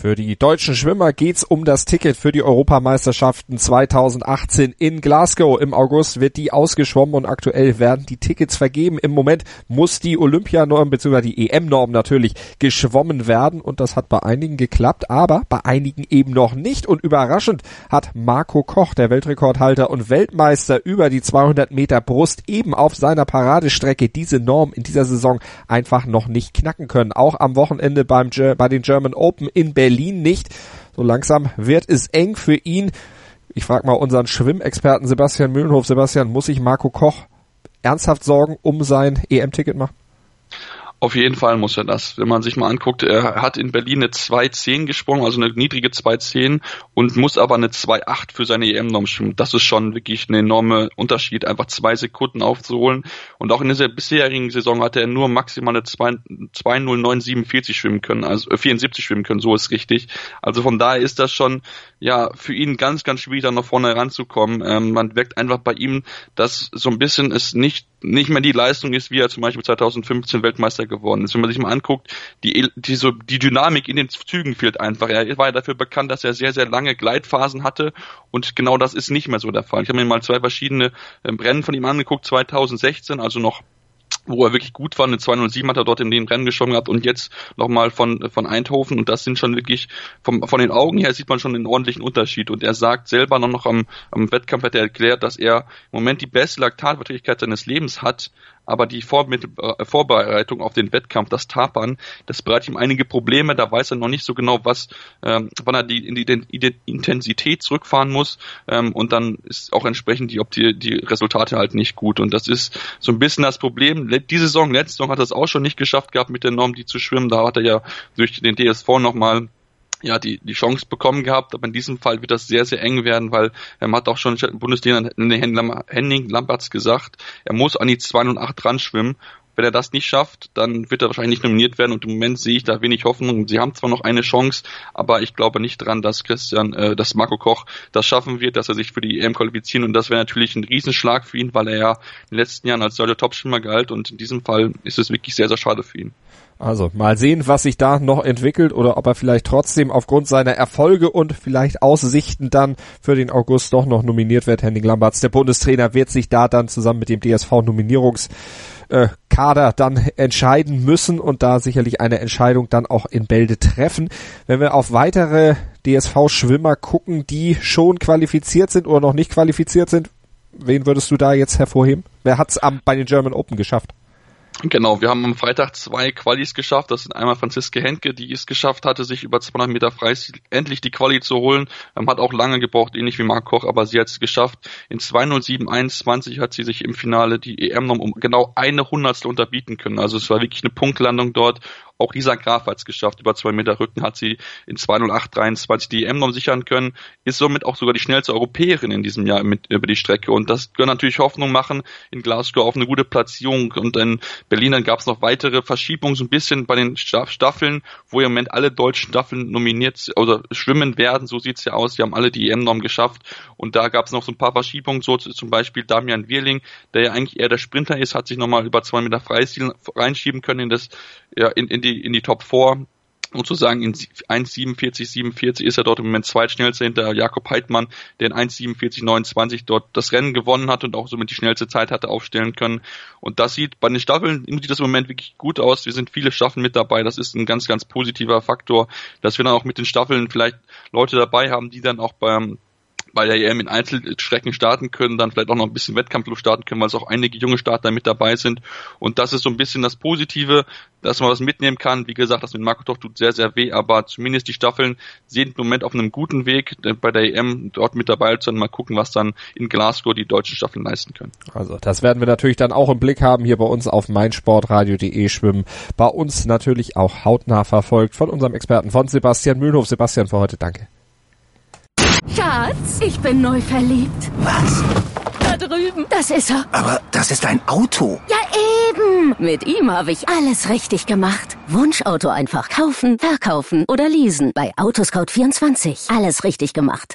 Für die deutschen Schwimmer geht's um das Ticket für die Europameisterschaften 2018 in Glasgow. Im August wird die ausgeschwommen und aktuell werden die Tickets vergeben. Im Moment muss die Olympianorm bzw. die EM-Norm natürlich geschwommen werden und das hat bei einigen geklappt, aber bei einigen eben noch nicht. Und überraschend hat Marco Koch, der Weltrekordhalter und Weltmeister über die 200 Meter Brust eben auf seiner Paradestrecke diese Norm in dieser Saison einfach noch nicht knacken können. Auch am Wochenende beim, bei den German Open in Berlin Berlin nicht. So langsam wird es eng für ihn. Ich frage mal unseren Schwimmexperten Sebastian Mühlenhof. Sebastian, muss sich Marco Koch ernsthaft Sorgen um sein EM-Ticket machen? Auf jeden Fall muss er das. Wenn man sich mal anguckt, er hat in Berlin eine 2.10 gesprungen, also eine niedrige 2.10 und muss aber eine 2.8 für seine EM-Norm schwimmen. Das ist schon wirklich ein enormer Unterschied, einfach zwei Sekunden aufzuholen. Und auch in dieser bisherigen Saison hatte er nur maximal eine 2.0947 schwimmen können, also 74 schwimmen können, so ist richtig. Also von daher ist das schon, ja, für ihn ganz, ganz schwierig, da nach vorne heranzukommen. Ähm, man wirkt einfach bei ihm, dass so ein bisschen es nicht nicht mehr die Leistung ist, wie er zum Beispiel 2015 Weltmeister geworden ist. Wenn man sich mal anguckt, die, die, so, die Dynamik in den Zügen fehlt einfach. Er war ja dafür bekannt, dass er sehr, sehr lange Gleitphasen hatte und genau das ist nicht mehr so der Fall. Ich habe mir mal zwei verschiedene ähm, Rennen von ihm angeguckt, 2016, also noch wo er wirklich gut war. Eine 207 hat er dort in den Rennen geschwommen gehabt und jetzt nochmal von, von Eindhoven und das sind schon wirklich, vom, von den Augen her sieht man schon einen ordentlichen Unterschied und er sagt selber noch, noch am, am Wettkampf hat er erklärt, dass er im Moment die beste Laktatverträglichkeit seines Lebens hat, aber die äh, Vorbereitung auf den Wettkampf, das Tapern, das bereitet ihm einige Probleme. Da weiß er noch nicht so genau, was, ähm, wann er die, in die Intensität zurückfahren muss. Ähm, und dann ist auch entsprechend die, ob die, die Resultate halt nicht gut. Und das ist so ein bisschen das Problem. Diese Saison, letzte Saison hat er es auch schon nicht geschafft gehabt, mit der Norm die zu schwimmen. Da hat er ja durch den DSV nochmal ja, die, die Chance bekommen gehabt, aber in diesem Fall wird das sehr, sehr eng werden, weil ähm, hat auch schon Bundestrainer Henning Lamberts gesagt, er muss an die 208 ran schwimmen. Wenn er das nicht schafft, dann wird er wahrscheinlich nicht nominiert werden und im Moment sehe ich da wenig Hoffnung. Sie haben zwar noch eine Chance, aber ich glaube nicht dran, dass Christian, äh, dass Marco Koch das schaffen wird, dass er sich für die EM qualifizieren und das wäre natürlich ein Riesenschlag für ihn, weil er ja in den letzten Jahren als solcher Topschwimmer galt und in diesem Fall ist es wirklich sehr, sehr schade für ihn. Also mal sehen, was sich da noch entwickelt oder ob er vielleicht trotzdem aufgrund seiner Erfolge und vielleicht Aussichten dann für den August doch noch nominiert wird. Henning Lamberts, der Bundestrainer, wird sich da dann zusammen mit dem DSV Nominierungskader dann entscheiden müssen und da sicherlich eine Entscheidung dann auch in Bälde treffen. Wenn wir auf weitere DSV-Schwimmer gucken, die schon qualifiziert sind oder noch nicht qualifiziert sind, wen würdest du da jetzt hervorheben? Wer hat's am, bei den German Open geschafft? Genau, wir haben am Freitag zwei Qualis geschafft. Das sind einmal Franziske Henke, die es geschafft hatte, sich über 200 Meter frei endlich die Quali zu holen. Ähm, hat auch lange gebraucht, ähnlich wie Marc Koch, aber sie hat es geschafft. In 2.07.21 hat sie sich im Finale die EM noch um genau eine Hundertstel unterbieten können. Also es war wirklich eine Punktlandung dort auch Lisa Graf hat es geschafft. Über zwei Meter Rücken hat sie in 2.08.23 die EM-Norm sichern können. Ist somit auch sogar die schnellste Europäerin in diesem Jahr mit über die Strecke. Und das kann natürlich Hoffnung machen in Glasgow auf eine gute Platzierung. Und in Berlin dann gab es noch weitere Verschiebungen so ein bisschen bei den Staffeln, wo im Moment alle deutschen Staffeln nominiert oder schwimmen werden. So sieht's ja aus. Die haben alle die EM-Norm geschafft. Und da gab es noch so ein paar Verschiebungen. So zum Beispiel Damian Wirling, der ja eigentlich eher der Sprinter ist, hat sich nochmal über zwei Meter Freistil reinschieben können in das ja, in, in die in die Top 4 sozusagen in 1,47, 47 ist er dort im Moment zweitschnellste hinter Jakob Heidmann, der in 1,47, 29 dort das Rennen gewonnen hat und auch somit die schnellste Zeit hatte aufstellen können. Und das sieht bei den Staffeln, sieht das im Moment wirklich gut aus. Wir sind viele Staffeln mit dabei. Das ist ein ganz, ganz positiver Faktor, dass wir dann auch mit den Staffeln vielleicht Leute dabei haben, die dann auch beim bei der EM in Einzelstrecken starten können, dann vielleicht auch noch ein bisschen Wettkampfluft starten können, weil es auch einige junge Starter mit dabei sind. Und das ist so ein bisschen das Positive, dass man was mitnehmen kann. Wie gesagt, das mit Marco Toch tut sehr, sehr weh, aber zumindest die Staffeln sind im Moment auf einem guten Weg, bei der EM dort mit dabei zu sein. Mal gucken, was dann in Glasgow die deutschen Staffeln leisten können. Also das werden wir natürlich dann auch im Blick haben hier bei uns auf meinsportradio.de schwimmen. Bei uns natürlich auch hautnah verfolgt von unserem Experten von Sebastian Mühlenhof. Sebastian für heute, danke. Schatz, ich bin neu verliebt. Was? Da drüben. Das ist er. Aber das ist ein Auto. Ja, eben. Mit ihm habe ich alles richtig gemacht. Wunschauto einfach kaufen, verkaufen oder leasen. Bei Autoscout24. Alles richtig gemacht.